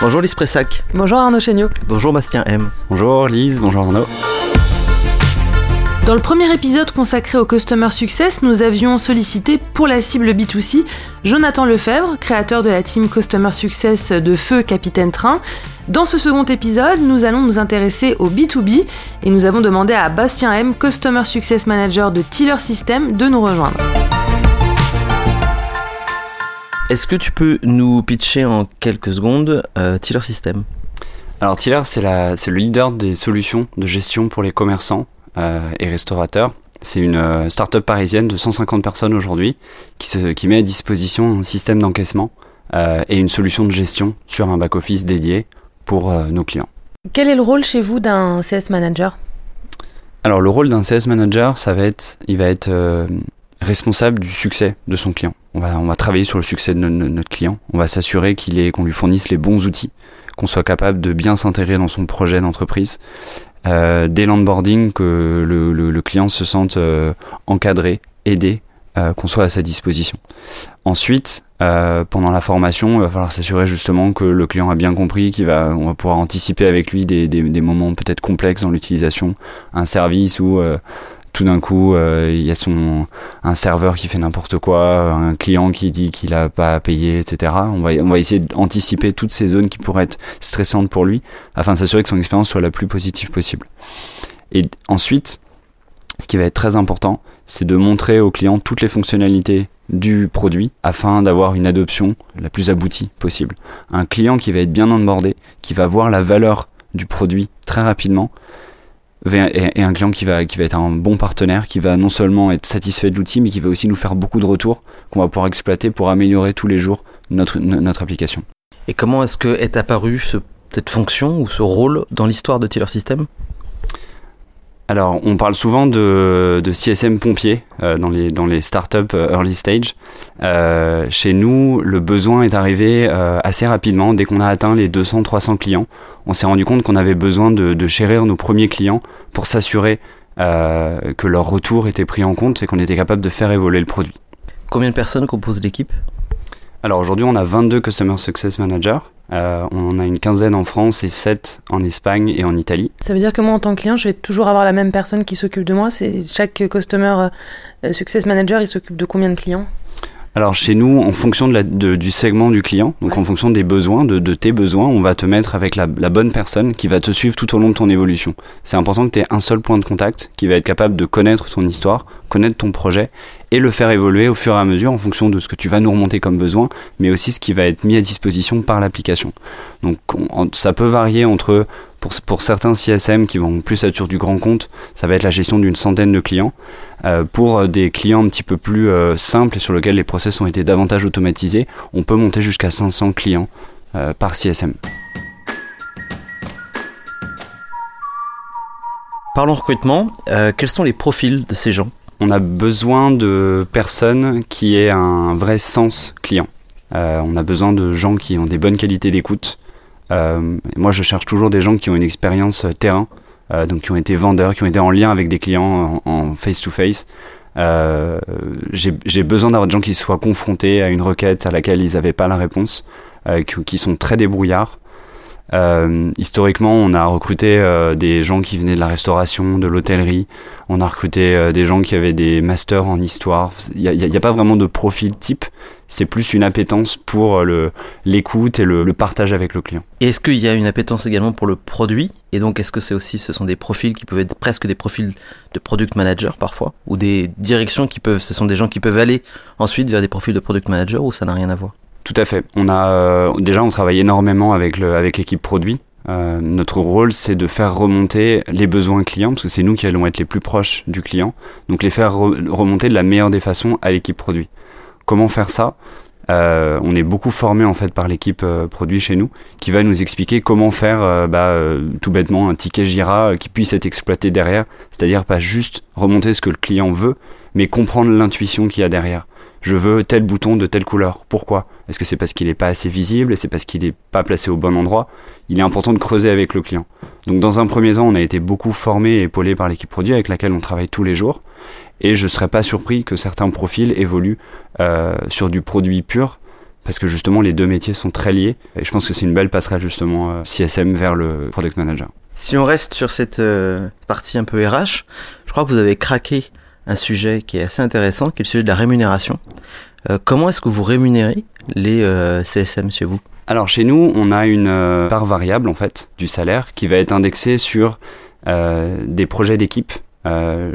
Bonjour Lise Pressac. Bonjour Arnaud Chéniaud. Bonjour Bastien M. Bonjour Lise, bonjour Arnaud. Dans le premier épisode consacré au Customer Success, nous avions sollicité pour la cible B2C Jonathan Lefebvre, créateur de la team Customer Success de Feu Capitaine Train. Dans ce second épisode, nous allons nous intéresser au B2B et nous avons demandé à Bastien M, Customer Success Manager de Tiller System, de nous rejoindre. Est-ce que tu peux nous pitcher en quelques secondes euh, Tiller System? Alors Tiller, c'est le leader des solutions de gestion pour les commerçants euh, et restaurateurs. C'est une euh, start-up parisienne de 150 personnes aujourd'hui qui, qui, met à disposition un système d'encaissement euh, et une solution de gestion sur un back-office dédié pour nos clients. Quel est le rôle chez vous d'un CS manager? Alors le rôle d'un CS manager, ça va être, il va être responsable du succès de son client. On va, travailler sur le succès de notre client. On va s'assurer qu'il qu'on lui fournisse les bons outils, qu'on soit capable de bien s'intégrer dans son projet d'entreprise euh, dès l'onboarding, que le, client se sente euh, encadré, aidé, euh, qu'on soit à sa disposition. Ensuite, pendant la formation, il va falloir s'assurer justement que le client a bien compris, qu'il va, pouvoir anticiper avec lui des, des moments peut-être complexes dans l'utilisation, un service ou tout d'un coup, euh, il y a son, un serveur qui fait n'importe quoi, un client qui dit qu'il n'a pas à payer, etc. On va, on va essayer d'anticiper toutes ces zones qui pourraient être stressantes pour lui, afin de s'assurer que son expérience soit la plus positive possible. Et ensuite, ce qui va être très important, c'est de montrer au client toutes les fonctionnalités du produit afin d'avoir une adoption la plus aboutie possible. Un client qui va être bien onboardé, qui va voir la valeur du produit très rapidement, et, un client qui va, être un bon partenaire, qui va non seulement être satisfait de l'outil, mais qui va aussi nous faire beaucoup de retours qu'on va pouvoir exploiter pour améliorer tous les jours notre, application. Et comment est-ce que est apparu cette fonction ou ce rôle dans l'histoire de Tiller System alors, on parle souvent de, de CSM pompier euh, dans, les, dans les startups euh, early stage. Euh, chez nous, le besoin est arrivé assez rapidement. Dès qu'on a atteint les 200-300 clients, on s'est rendu compte qu'on avait besoin de, de, chérir nos premiers clients pour s'assurer que leur retour était pris en compte et qu'on était capable de faire évoluer le produit. Combien de personnes composent l'équipe? Alors aujourd'hui, on a 22 Customer Success Managers. Euh, on en a une quinzaine en France et 7 en Espagne et en Italie. Ça veut dire que moi, en tant que client, je vais toujours avoir la même personne qui s'occupe de moi. Chaque Customer euh, Success Manager, il s'occupe de combien de clients? Alors chez nous, en fonction de du segment du client, donc en fonction des besoins, de, tes besoins, on va te mettre avec la, bonne personne qui va te suivre tout au long de ton évolution. C'est important que tu aies un seul point de contact qui va être capable de connaître ton histoire, connaître ton projet et le faire évoluer au fur et à mesure en fonction de ce que tu vas nous remonter comme besoin, mais aussi ce qui va être mis à disposition par l'application. Donc ça peut varier entre, pour, pour certains CSM qui vont plus être sur du grand compte, ça va être la gestion d'une centaine de clients. Euh, pour des clients un petit peu plus euh, simples et sur lesquels les process ont été davantage automatisés, on peut monter jusqu'à 500 clients euh, par CSM. Parlons recrutement, quels sont les profils de ces gens? On a besoin de personnes qui aient un vrai sens client. Euh, on a besoin de gens qui ont des bonnes qualités d'écoute. Euh, moi, je cherche toujours des gens qui ont une expérience euh, terrain, donc qui ont été vendeurs, qui ont été en lien avec des clients en face-to-face. J'ai besoin d'avoir des gens qui soient confrontés à une requête à laquelle ils n'avaient pas la réponse, qui sont très débrouillards. Euh, historiquement, on a recruté euh, des gens qui venaient de la restauration, de l'hôtellerie. On a recruté euh, des gens qui avaient des masters en histoire. Il n'y a, pas vraiment de profil type. C'est plus une appétence pour l'écoute et le, partage avec le client. Et est-ce qu'il y a une appétence également pour le produit? Et donc, est-ce que c'est aussi, ce sont des profils qui peuvent être presque des profils de product manager parfois? Ou des directions qui peuvent, ce sont des gens qui peuvent aller ensuite vers des profils de product manager ou ça n'a rien à voir? Tout à fait. On a euh, déjà on travaille énormément avec le avec l'équipe produit. Euh, notre rôle, c'est de faire remonter les besoins clients, parce que c'est nous qui allons être les plus proches du client. Donc les faire remonter de la meilleure des façons à l'équipe produit. Comment faire ça euh, On est beaucoup formé en fait par l'équipe produit chez nous, qui va nous expliquer comment faire, bah, tout bêtement, un ticket Jira qui puisse être exploité derrière. C'est-à-dire pas juste remonter ce que le client veut, mais comprendre l'intuition qu'il y a derrière je veux tel bouton de telle couleur. Pourquoi? Est-ce que c'est parce qu'il n'est pas assez visible? C'est parce qu'il n'est pas placé au bon endroit? Il est important de creuser avec le client. Donc dans un premier temps, on a été beaucoup formé et épaulé par l'équipe produit avec laquelle on travaille tous les jours. Et je ne serais pas surpris que certains profils évoluent euh, sur du produit pur parce que justement les deux métiers sont très liés et je pense que c'est une belle passerelle justement euh, CSM vers le product manager. Si on reste sur cette euh, partie un peu RH, je crois que vous avez craqué un sujet qui est assez intéressant, qui est le sujet de la rémunération. Comment est-ce que vous rémunérez les CSM chez vous? Alors chez nous, on a une part variable en fait du salaire qui va être indexée sur des projets d'équipe.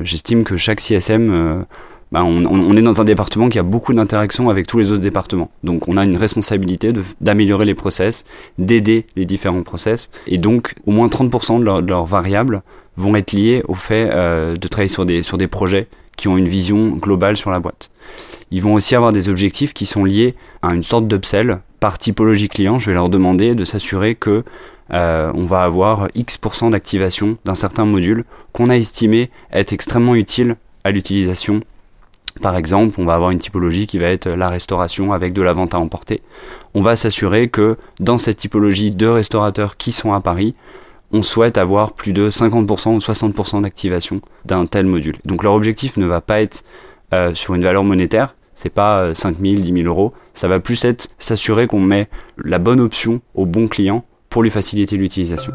J'estime que chaque CSM bah, on, est dans un département qui a beaucoup d'interactions avec tous les autres départements. Donc on a une responsabilité d'améliorer les process, d'aider les différents process. Et donc au moins 30% de, leurs variables vont être liées au fait euh, de travailler sur des, sur des projets qui ont une vision globale sur la boîte. Ils vont aussi avoir des objectifs qui sont liés à une sorte d'upsell par typologie client. Je vais leur demander de s'assurer que euh, on va avoir X% d'activation d'un certain module qu'on a estimé être extrêmement utile à l'utilisation par exemple, on va avoir une typologie qui va être la restauration avec de la vente à emporter. On va s'assurer que dans cette typologie de restaurateurs qui sont à Paris, on souhaite avoir plus de 50% ou 60% d'activation d'un tel module. Donc leur objectif ne va pas être euh, sur une valeur monétaire, c'est pas 5 000, 10 000 euros, ça va plus être s'assurer qu'on met la bonne option au bon client pour lui faciliter l'utilisation.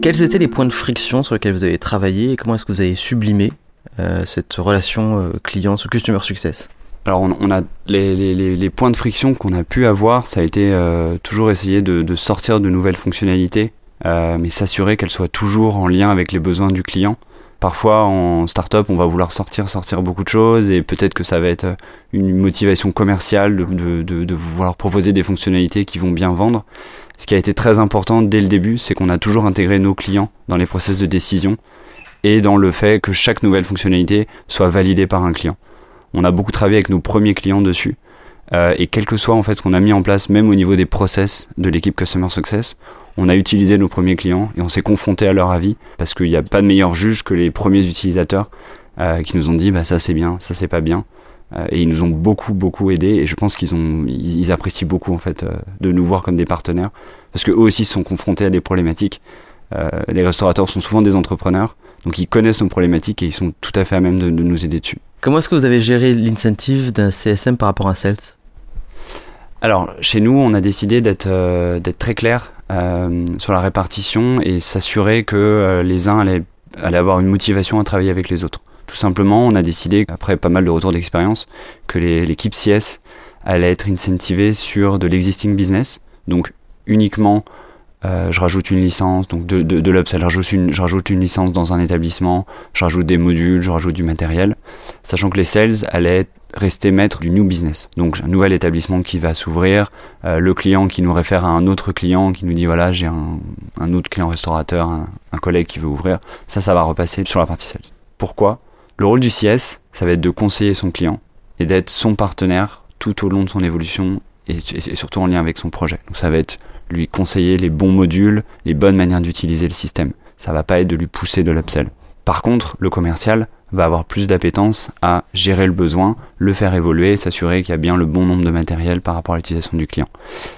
Quels étaient les points de friction sur lesquels vous avez travaillé et comment est-ce que vous avez sublimé euh, cette relation euh, client, ce customer success? Alors on, a les, points de friction qu'on a pu avoir, ça a été euh, toujours essayer de, sortir de nouvelles fonctionnalités, mais s'assurer qu'elles soient toujours en lien avec les besoins du client. Parfois en startup, on va vouloir sortir, sortir beaucoup de choses et peut-être que ça va être une motivation commerciale de, de, de vouloir proposer des fonctionnalités qui vont bien vendre. Ce qui a été très important dès le début, c'est qu'on a toujours intégré nos clients dans les process de décision et dans le fait que chaque nouvelle fonctionnalité soit validée par un client. On a beaucoup travaillé avec nos premiers clients dessus. Euh, et quel que soit en fait ce qu'on a mis en place, même au niveau des process de l'équipe Customer Success, on a utilisé nos premiers clients et on s'est confronté à leur avis parce qu'il n'y a pas de meilleur juge que les premiers utilisateurs euh, qui nous ont dit bah ça c'est bien, ça c'est pas bien. Euh, et ils nous ont beaucoup beaucoup aidé et je pense qu'ils ont ils, apprécient beaucoup en fait euh, de nous voir comme des partenaires parce que eux aussi sont confrontés à des problématiques. Euh, les restaurateurs sont souvent des entrepreneurs donc ils connaissent nos problématiques et ils sont tout à fait à même de, nous aider dessus. Comment est-ce que vous avez géré l'incentive d'un CSM par rapport à un sales? Alors chez nous on a décidé d'être d'être très clair sur la répartition et s'assurer que les uns allaient, avoir une motivation à travailler avec les autres. Tout simplement, on a décidé, après pas mal de retours d'expérience, que l'équipe CS allait être incentivée sur de l'existing business. Donc uniquement, euh, je rajoute une licence, donc de, de, je je rajoute une licence dans un établissement, je rajoute des modules, je rajoute du matériel, sachant que les sales allaient rester maîtres du new business. Donc un nouvel établissement qui va s'ouvrir, euh, le client qui nous réfère à un autre client qui nous dit voilà j'ai un, autre client restaurateur, un, un collègue qui veut ouvrir, ça ça va repasser sur la partie sales. Pourquoi? Le rôle du CS, ça va être de conseiller son client et d'être son partenaire tout au long de son évolution et, surtout en lien avec son projet. Donc ça va être lui conseiller les bons modules, les bonnes manières d'utiliser le système. Ça va pas être de lui pousser de l'upsell. Par contre, le commercial va avoir plus d'appétence à gérer le besoin, le faire évoluer, s'assurer qu'il y a bien le bon nombre de matériel par rapport à l'utilisation du client.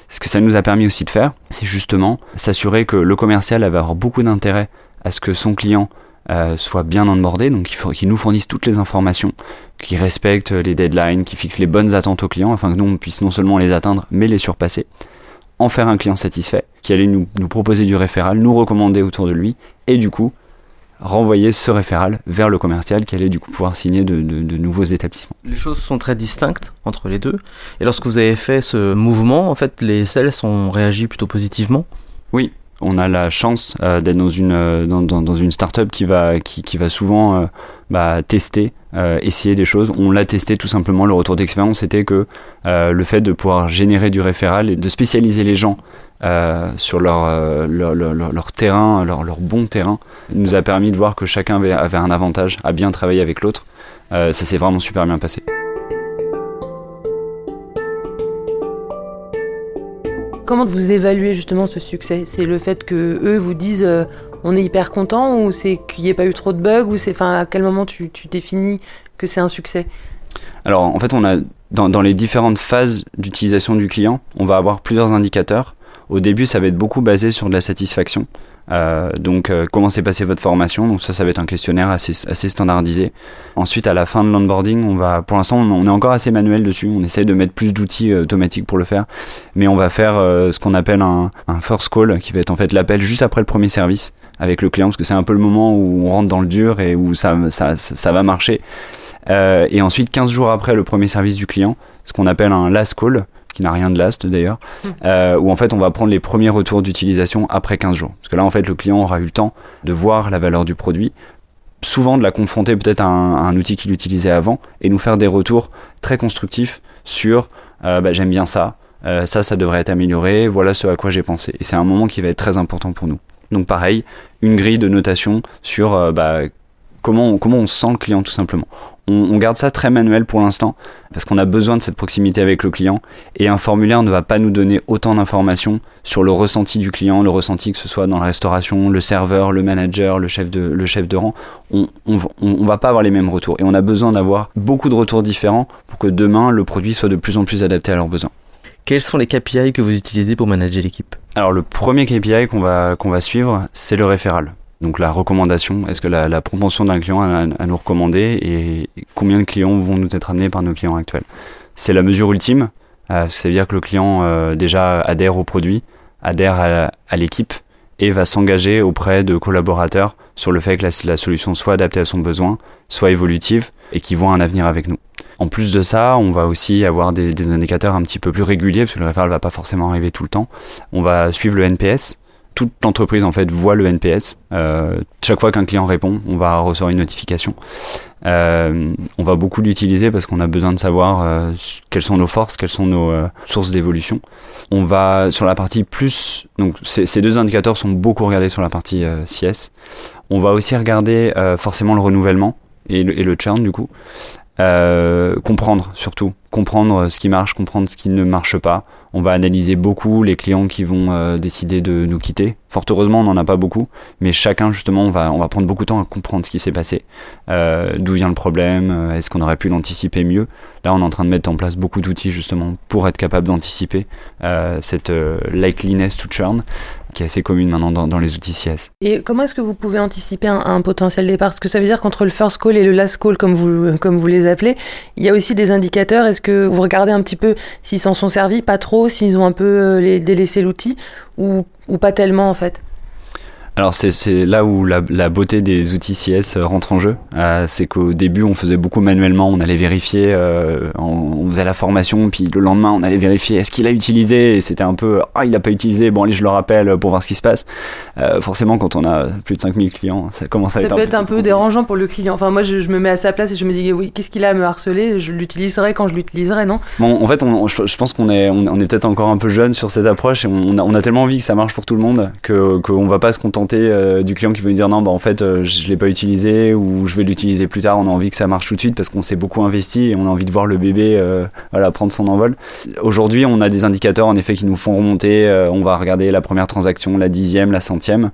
Ce que ça nous a permis aussi de faire, c'est justement s'assurer que le commercial va avoir beaucoup d'intérêt à ce que son client euh, soit bien onboardé, donc il faut qu'ils nous fournissent toutes les informations, qu'ils respectent les deadlines, qu'ils fixent les bonnes attentes aux clients, afin que nous on puisse non seulement les atteindre, mais les surpasser, en faire un client satisfait, qui allait nous proposer du référal, nous recommander autour de lui, et du coup renvoyer ce référal vers le commercial qui allait du coup pouvoir signer de, de, de, nouveaux établissements. Les choses sont très distinctes entre les deux. Et lorsque vous avez fait ce mouvement, en fait, les sales ont réagi plutôt positivement Oui, on a la chance euh, d'être dans une euh, dans, dans, dans, une startup qui va qui, qui va souvent euh, bah, tester essayer des choses on l'a testé tout simplement le retour d'expérience c'était que le fait de pouvoir générer du référal et de spécialiser les gens sur leur leur, leur, leur, terrain leur, leur bon terrain nous a permis de voir que chacun avait, avait un avantage à bien travailler avec l'autre. Ça s'est vraiment super bien passé. Comment vous évaluez justement ce succès? C'est le fait que eux vous disent euh, on est hyper content ou c'est qu'il n'y ait pas eu trop de bugs ou c'est enfin à quel moment tu, définis que c'est un succès? Alors en fait on a dans, dans les différentes phases d'utilisation du client, on va avoir plusieurs indicateurs. Au début ça va être beaucoup basé sur de la satisfaction. Euh, donc, euh, comment s'est passée votre formation? Donc ça, ça va être un questionnaire assez, standardisé. Ensuite, à la fin de l'onboarding, on va, pour l'instant, on est encore assez manuel dessus. On essaye de mettre plus d'outils euh, automatiques pour le faire, mais on va faire ce qu'on appelle un, first call, qui va être en fait l'appel juste après le premier service avec le client, parce que c'est un peu le moment où on rentre dans le dur et où ça va marcher. et ensuite, 15 jours après le premier service du client, ce qu'on appelle un last call, qui n'a rien de last d'ailleurs, euh, où en fait on va prendre les premiers retours d'utilisation après 15 jours. Parce que là en fait le client aura eu le temps de voir la valeur du produit, souvent de la confronter peut-être à, un, outil qu'il utilisait avant, et nous faire des retours très constructifs sur euh, bah, j'aime bien ça, euh, ça ça devrait être amélioré, voilà ce à quoi j'ai pensé. Et c'est un moment qui va être très important pour nous. Donc pareil, une grille de notation sur bah, comment, comment on sent le client tout simplement on, garde ça très manuel pour l'instant parce qu'on a besoin de cette proximité avec le client et un formulaire ne va pas nous donner autant d'informations sur le ressenti du client, le ressenti que ce soit dans la restauration, le serveur, le manager, le chef de, le chef de rang. On, on, va pas avoir les mêmes retours et on a besoin d'avoir beaucoup de retours différents pour que demain le produit soit de plus en plus adapté à leurs besoins. Quels sont les KPI que vous utilisez pour manager l'équipe? Alors le premier KPI qu'on va, qu'on va suivre, c'est le référal. Donc la recommandation, est-ce que la, propension d'un client à, nous recommander et combien de clients vont nous être amenés par nos clients actuels? C'est la mesure ultime, euh, c'est-à-dire que le client euh, déjà adhère au produit, adhère à, l'équipe et va s'engager auprès de collaborateurs sur le fait que la, solution soit adaptée à son besoin, soit évolutive et qui voit un avenir avec nous. En plus de ça, on va aussi avoir des, des indicateurs un petit peu plus réguliers, parce que le référent ne va pas forcément arriver tout le temps. On va suivre le NPS, toute l'entreprise en fait voit le NPS. Euh, chaque fois qu'un client répond, on va recevoir une notification. Euh, on va beaucoup l'utiliser parce qu'on a besoin de savoir euh, quelles sont nos forces, quelles sont nos sources d'évolution. On va sur la partie plus, donc ces deux indicateurs sont beaucoup regardés sur la partie CS. On va aussi regarder forcément le renouvellement et le, et le churn du coup. Comprendre surtout, comprendre ce qui marche, comprendre ce qui ne marche pas, on va analyser beaucoup les clients qui vont euh, décider de nous quitter. Fort heureusement, on n'en a pas beaucoup, mais chacun justement, on va, on va prendre beaucoup de temps à comprendre ce qui s'est passé, euh, d'où vient le problème, euh, est-ce qu'on aurait pu l'anticiper mieux? Là, on est en train de mettre en place beaucoup d'outils justement pour être capable d'anticiper cette likeliness to churn qui est assez commune maintenant dans, les outils CS. Et comment est-ce que vous pouvez anticiper un, potentiel départ? Parce que ça veut dire qu'entre le first call et le last call, comme vous, comme vous les appelez, il y a aussi des indicateurs. Est-ce que vous regardez un petit peu s'ils s'en sont servis, pas trop, s'ils ont un peu euh, délaissé l'outil, ou, ou pas tellement en fait? Alors c'est là où la, beauté des outils CS euh, rentre en jeu. Euh, c'est qu'au début on faisait beaucoup manuellement, on allait vérifier, euh, on, faisait la formation, puis le lendemain on allait vérifier est-ce qu'il a utilisé, et c'était un peu ah il a pas utilisé, bon allez je le rappelle pour voir ce qui se passe. forcément quand on a plus de 5000 clients, ça commence à ça être peut être un peu dérangeant pour le client. Enfin moi je, me mets à sa place et je me dis oui qu'est-ce qu'il a à me harceler, je l'utiliserai quand je l'utiliserai non? Bon en fait on, je, pense qu'on est on, est peut-être encore un peu jeune sur cette approche et on a, on a tellement envie que ça marche pour tout le monde que qu'on va pas se contenter euh, du client qui veut dire non, bah en fait, euh, je l'ai pas utilisé ou je vais l'utiliser plus tard. On a envie que ça marche tout de suite parce qu'on s'est beaucoup investi et on a envie de voir le bébé euh, voilà, prendre son envol. Aujourd'hui, on a des indicateurs en effet qui nous font remonter. on va regarder la première transaction, la dixième, la centième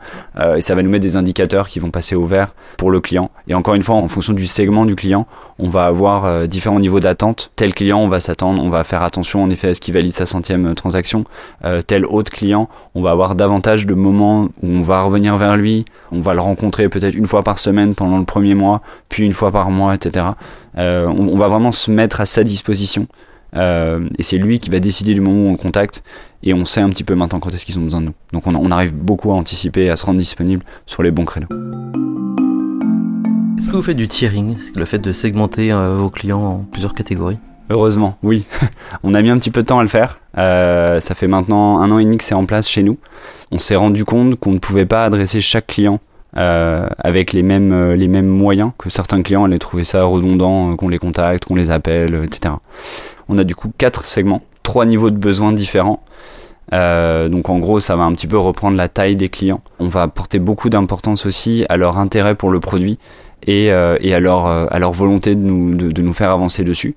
et ça va nous mettre des indicateurs qui vont passer au vert pour le client. Et encore une fois, en fonction du segment du client, on va avoir différents niveaux d'attente. Tel client, on va s'attendre, on va faire attention en effet à ce qu'il valide sa centième transaction. tel autre client, on va avoir davantage de moments où on va revenir vers lui, on va le rencontrer peut-être une fois par semaine pendant le premier mois, puis une fois par mois, etc. Euh, on, va vraiment se mettre à sa disposition. Euh, et c'est lui qui va décider du moment où on le contacte. Et on sait un petit peu maintenant quand est-ce qu'ils ont besoin de nous. Donc on, arrive beaucoup à anticiper, à se rendre disponible sur les bons créneaux. Est-ce que vous faites du tiering, le fait de segmenter euh, vos clients en plusieurs catégories? Heureusement, oui. on a mis un petit peu de temps à le faire. Ça fait maintenant un an et demi que c'est en place chez nous on s'est rendu compte qu'on ne pouvait pas adresser chaque client euh, avec les mêmes, euh, les mêmes moyens, que certains clients allaient trouver ça redondant, euh, qu'on les contacte, qu'on les appelle, etc. On a du coup quatre segments, trois niveaux de besoins différents. donc en gros, ça va un petit peu reprendre la taille des clients. On va apporter beaucoup d'importance aussi à leur intérêt pour le produit et, et à, leur, à leur volonté de nous, de nous faire avancer dessus.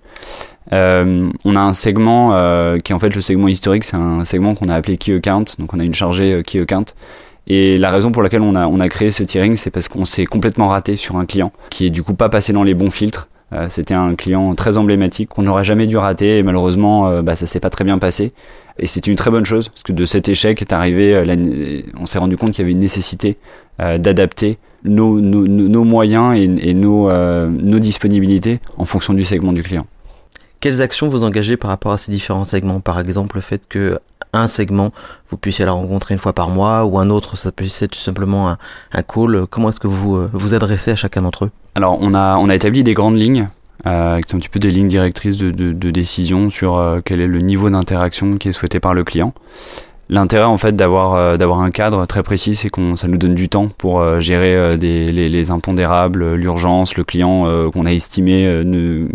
Euh, on a un segment euh, qui est en fait le segment historique, c'est un segment qu'on a appelé Key Account, donc on a une chargée euh, Key Account. Et la raison pour laquelle on a, on a créé ce tiering, c'est parce qu'on s'est complètement raté sur un client qui est du coup pas passé dans les bons filtres. C'était un client très emblématique qu'on n'aurait jamais dû rater et malheureusement bah, ça s'est pas très bien passé. Et c'était une très bonne chose parce que de cet échec est arrivé, on s'est rendu compte qu'il y avait une nécessité d'adapter nos, nos, moyens et, nos, nos disponibilités en fonction du segment du client. Quelles actions vous engagez par rapport à ces différents segments? Par exemple, le fait que un segment, vous puissiez la rencontrer une fois par mois, ou un autre, ça puisse être tout simplement un, call. Comment est-ce que vous euh, vous adressez à chacun d'entre eux? Alors, on a, on a établi des grandes lignes, euh, qui un petit peu des lignes directrices de, de, décision sur euh, quel est le niveau d'interaction qui est souhaité par le client. L'intérêt en fait d'avoir euh, d'avoir un cadre très précis, c'est qu'on ça nous donne du temps pour euh, gérer euh, les, les, impondérables, l'urgence, le client qu'on a estimé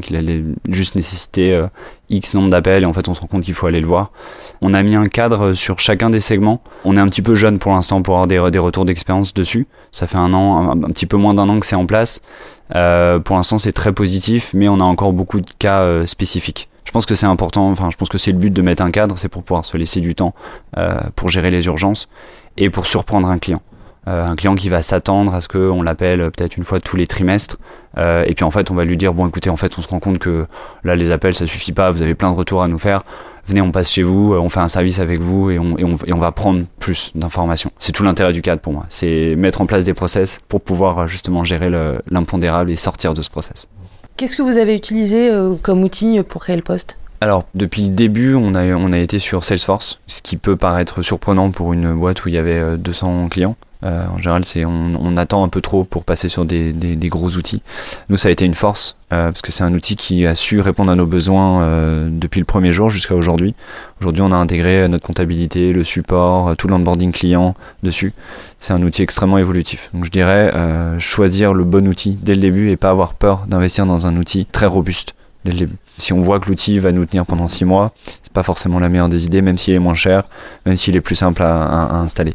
qu'il allait juste nécessiter X nombre d'appels et en fait on se rend compte qu'il faut aller le voir. On a mis un cadre sur chacun des segments. On est un petit peu jeune pour l'instant pour avoir des, des retours d'expérience dessus. Ça fait un an, un, un petit peu moins d'un an que c'est en place. pour l'instant c'est très positif, mais on a encore beaucoup de cas spécifiques je pense que c'est important, enfin je pense que c'est le but de mettre un cadre, c'est pour pouvoir se laisser du temps euh, pour gérer les urgences et pour surprendre un client. Euh, un client qui va s'attendre à ce qu'on l'appelle peut-être une fois tous les trimestres. Euh, et puis en fait, on va lui dire bon, écoutez, en fait, on se rend compte que là, les appels, ça suffit pas. Vous avez plein de retours à nous faire. Venez, on passe chez vous, on fait un service avec vous et on, et on, et on va prendre plus d'informations. C'est tout l'intérêt du cadre pour moi. C'est mettre en place des process pour pouvoir justement gérer l'impondérable et sortir de ce process. Qu'est-ce que vous avez utilisé euh, comme outil pour créer le poste? Alors, depuis le début, on a, on a été sur Salesforce, ce qui peut paraître surprenant pour une boîte où il y avait 200 euh, clients. Euh, en général, c'est on, attend un peu trop pour passer sur des, gros outils. Nous, ça a été une force euh, parce que c'est un outil qui a su répondre à nos besoins euh, depuis le premier jour jusqu'à aujourd'hui. Aujourd'hui, on a intégré notre comptabilité, le support, tout l'onboarding client dessus. C'est un outil extrêmement évolutif. Donc, je dirais choisir le bon outil dès le début et pas avoir peur d'investir dans un outil très robuste dès le début. Si on voit que l'outil va nous tenir pendant 6 mois, c'est pas forcément la meilleure des idées, même s'il est moins cher, même s'il est plus simple à, installer.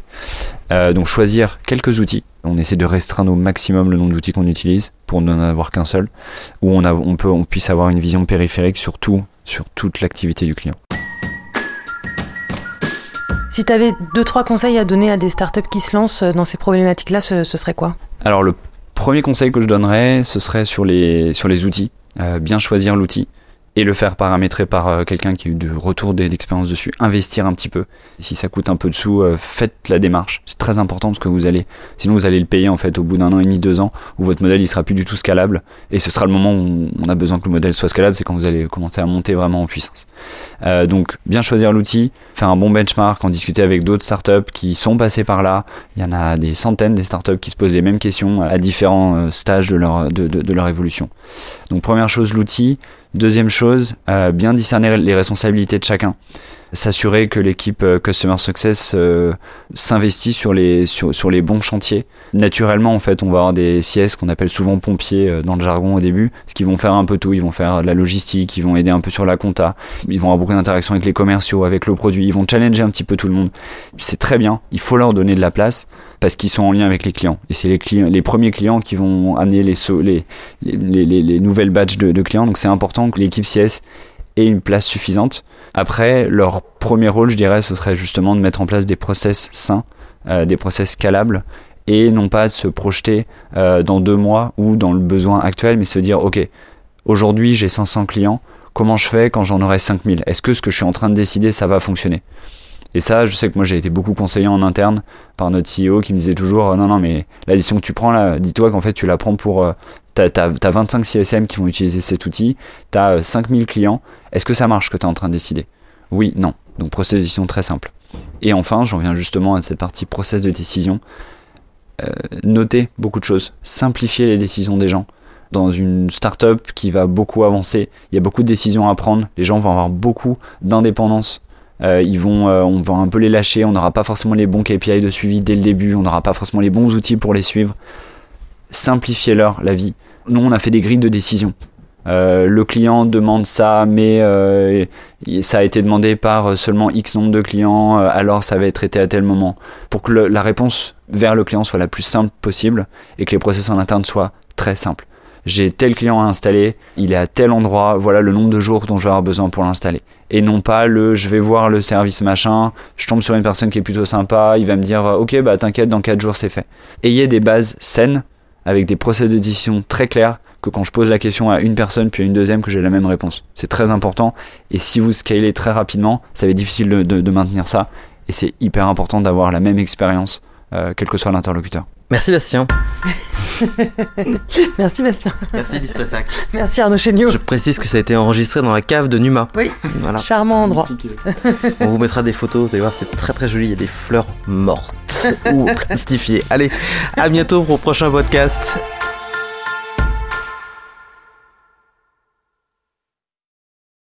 Euh, donc choisir quelques outils. On essaie de restreindre au maximum le nombre d'outils qu'on utilise pour n'en avoir qu'un seul, où on, a, on, peut, on puisse avoir une vision périphérique sur tout, sur toute l'activité du client. Si tu avais deux trois conseils à donner à des startups qui se lancent dans ces problématiques-là, ce, serait quoi? Alors le premier conseil que je donnerais, ce serait sur les, sur les outils. Euh, bien choisir l'outil et le faire paramétrer par euh, quelqu'un qui a eu de retour d'expérience dessus, investir un petit peu. Si ça coûte un peu de sous, euh, faites la démarche. C'est très important parce que vous allez, sinon vous allez le payer en fait au bout d'un an et demi, deux ans, où votre modèle il sera plus du tout scalable. Et ce sera le moment où on a besoin que le modèle soit scalable, c'est quand vous allez commencer à monter vraiment en puissance. Euh, donc bien choisir l'outil, faire un bon benchmark, en discuter avec d'autres startups qui sont passés par là. Il y en a des centaines des startups qui se posent les mêmes questions à différents stages de leur, de leur évolution. Donc première chose l'outil. Deuxième chose, euh, bien discerner les responsabilités de chacun. S'assurer que l'équipe euh, Customer Success euh, s'investit sur les, sur, sur, les bons chantiers. Naturellement, en fait, on va avoir des CS qu'on appelle souvent pompiers dans le jargon au début, parce qu'ils vont faire un peu tout. Ils vont faire de la logistique, ils vont aider un peu sur la compta, ils vont avoir beaucoup d'interactions avec les commerciaux, avec le produit, ils vont challenger un petit peu tout le monde. C'est très bien, il faut leur donner de la place parce qu'ils sont en lien avec les clients. Et c'est les, clients, les premiers clients qui vont amener les, les, les, les, les nouvelles de, de clients. Donc c'est important que l'équipe CS ait une place suffisante. Après, leur premier rôle, je dirais, ce serait justement de mettre en place des process sains, euh, des process scalables, et non pas de se projeter euh, dans deux mois ou dans le besoin actuel, mais se dire, OK, aujourd'hui j'ai 500 clients, comment je fais quand j'en aurai 5000 Est-ce que ce que je suis en train de décider, ça va fonctionner? Et ça, je sais que moi j'ai été beaucoup conseillé en interne par notre CEO qui me disait toujours non, non, mais la décision que tu prends là, dis-toi qu'en fait tu la prends pour. Euh, t'as, as, 25 CSM qui vont utiliser cet outil, t'as 5000 euh, clients. Est-ce que ça marche que tu en train de décider? Oui, non. Donc process de décision très simple. Et enfin, j'en viens justement à cette partie process de décision. Euh, notez beaucoup de choses, simplifier les décisions des gens. Dans une startup qui va beaucoup avancer, il y a beaucoup de décisions à prendre, les gens vont avoir beaucoup d'indépendance euh, on va un peu les lâcher, on n'aura pas forcément les bons KPI de suivi dès le début, on n'aura pas forcément les bons outils pour les suivre. Simplifiez-leur la vie. Nous, on a fait des grilles de décision. Euh, le client demande ça, mais ça a été demandé par seulement X nombre de clients, alors ça va être traité à tel moment. Pour que la réponse vers le client soit la plus simple possible et que les process en interne soient très simples j'ai tel client à installer, il est à tel endroit, voilà le nombre de jours dont je vais avoir besoin pour l'installer. Et non pas le je vais voir le service machin, je tombe sur une personne qui est plutôt sympa, il va me dire ok bah t'inquiète dans 4 jours c'est fait. Ayez des bases saines avec des procès de décision très clairs que quand je pose la question à une personne puis à une deuxième que j'ai la même réponse. C'est très important. Et si vous scalez très rapidement, ça va être difficile de, de- de maintenir ça. Et c'est hyper important d'avoir la même expérience, euh, quel que soit l'interlocuteur. Merci Bastien. Merci Bastien. Merci Lise Pressac. Merci Arnaud Chéniaud. Je précise que ça a été enregistré dans la cave de Numa. Oui. Voilà. Charmant endroit. On vous mettra des photos, vous allez voir, c'est très très joli. Il y a des fleurs mortes ou plastifiées. Allez, à bientôt pour le prochain podcast.